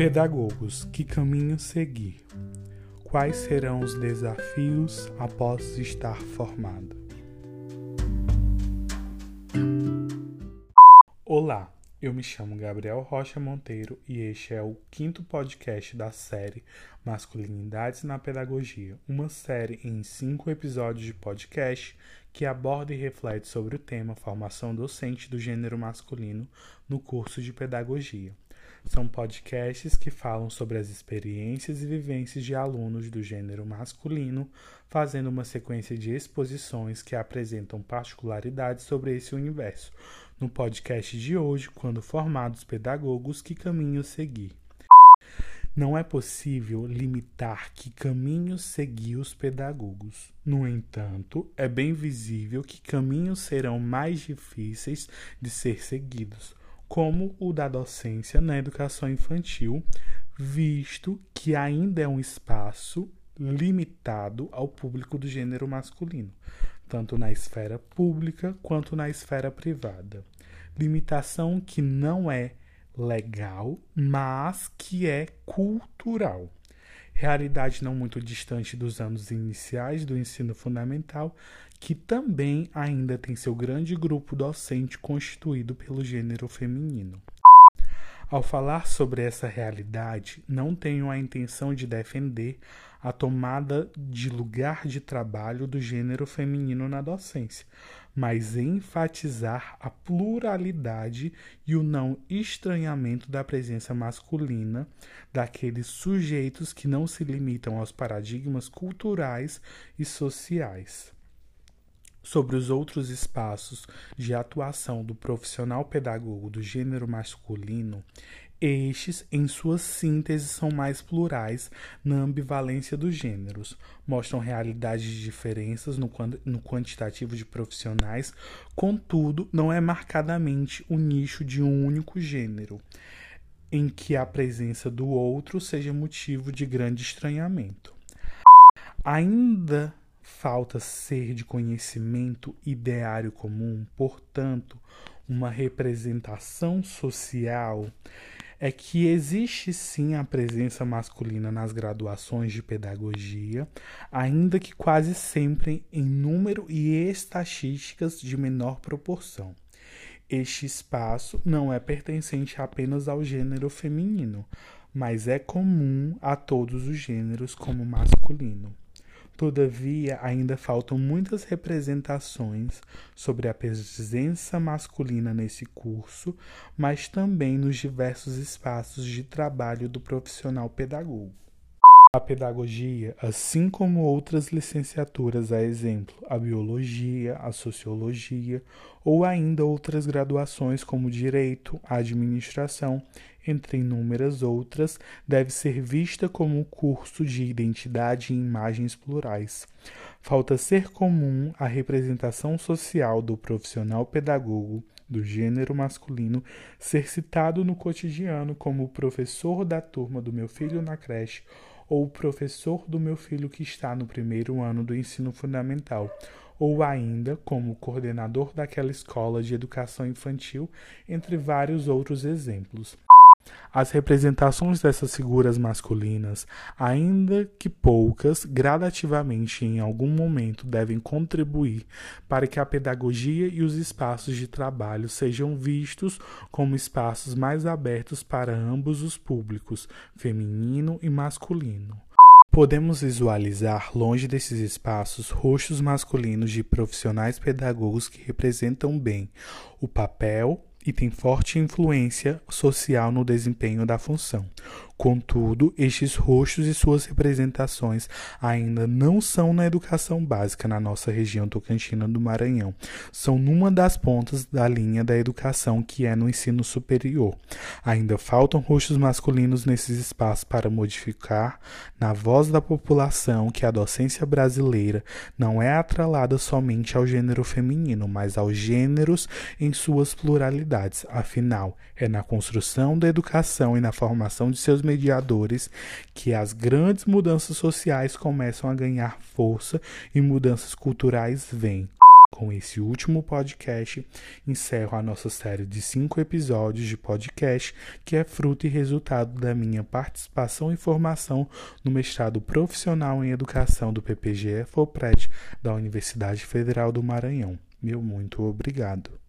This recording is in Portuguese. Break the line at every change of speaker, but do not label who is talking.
Pedagogos, que caminho seguir? Quais serão os desafios após estar formado? Olá, eu me chamo Gabriel Rocha Monteiro e este é o quinto podcast da série Masculinidades na Pedagogia, uma série em cinco episódios de podcast que aborda e reflete sobre o tema formação docente do gênero masculino no curso de pedagogia. São podcasts que falam sobre as experiências e vivências de alunos do gênero masculino, fazendo uma sequência de exposições que apresentam particularidades sobre esse universo. No podcast de hoje, quando formados pedagogos, que caminho seguir? Não é possível limitar que caminhos seguir os pedagogos. No entanto, é bem visível que caminhos serão mais difíceis de ser seguidos, como o da docência na educação infantil, visto que ainda é um espaço limitado ao público do gênero masculino, tanto na esfera pública quanto na esfera privada. Limitação que não é legal, mas que é cultural. Realidade não muito distante dos anos iniciais do ensino fundamental, que também ainda tem seu grande grupo docente constituído pelo gênero feminino. Ao falar sobre essa realidade, não tenho a intenção de defender a tomada de lugar de trabalho do gênero feminino na docência, mas enfatizar a pluralidade e o não estranhamento da presença masculina daqueles sujeitos que não se limitam aos paradigmas culturais e sociais sobre os outros espaços de atuação do profissional pedagogo do gênero masculino, estes, em sua síntese, são mais plurais na ambivalência dos gêneros, mostram realidades de diferenças no, no quantitativo de profissionais, contudo, não é marcadamente o nicho de um único gênero, em que a presença do outro seja motivo de grande estranhamento. Ainda falta ser de conhecimento ideário comum, portanto, uma representação social, é que existe sim a presença masculina nas graduações de pedagogia, ainda que quase sempre em número e estatísticas de menor proporção. Este espaço não é pertencente apenas ao gênero feminino, mas é comum a todos os gêneros como masculino. Todavia, ainda faltam muitas representações sobre a presença masculina nesse curso, mas também nos diversos espaços de trabalho do profissional pedagogo. A pedagogia, assim como outras licenciaturas, a exemplo, a biologia, a sociologia, ou ainda outras graduações como direito, administração, entre inúmeras outras, deve ser vista como um curso de identidade e imagens plurais. Falta ser comum a representação social do profissional pedagogo do gênero masculino ser citado no cotidiano como o professor da turma do meu filho na creche ou o professor do meu filho que está no primeiro ano do ensino fundamental, ou ainda como coordenador daquela escola de educação infantil, entre vários outros exemplos. As representações dessas figuras masculinas, ainda que poucas, gradativamente em algum momento devem contribuir para que a pedagogia e os espaços de trabalho sejam vistos como espaços mais abertos para ambos os públicos, feminino e masculino. Podemos visualizar, longe desses espaços, rostos masculinos de profissionais pedagogos que representam bem o papel, e tem forte influência social no desempenho da função. Contudo, estes rostos e suas representações ainda não são na educação básica na nossa região tocantina do Maranhão. São numa das pontas da linha da educação que é no ensino superior. Ainda faltam rostos masculinos nesses espaços para modificar na voz da população que a docência brasileira não é atrelada somente ao gênero feminino, mas aos gêneros em suas pluralidades. Afinal, é na construção da educação e na formação de seus mediadores que as grandes mudanças sociais começam a ganhar força e mudanças culturais vêm. Com esse último podcast, encerro a nossa série de cinco episódios de podcast, que é fruto e resultado da minha participação e formação no mestrado profissional em educação do PPGE FOPRED da Universidade Federal do Maranhão. Meu muito obrigado.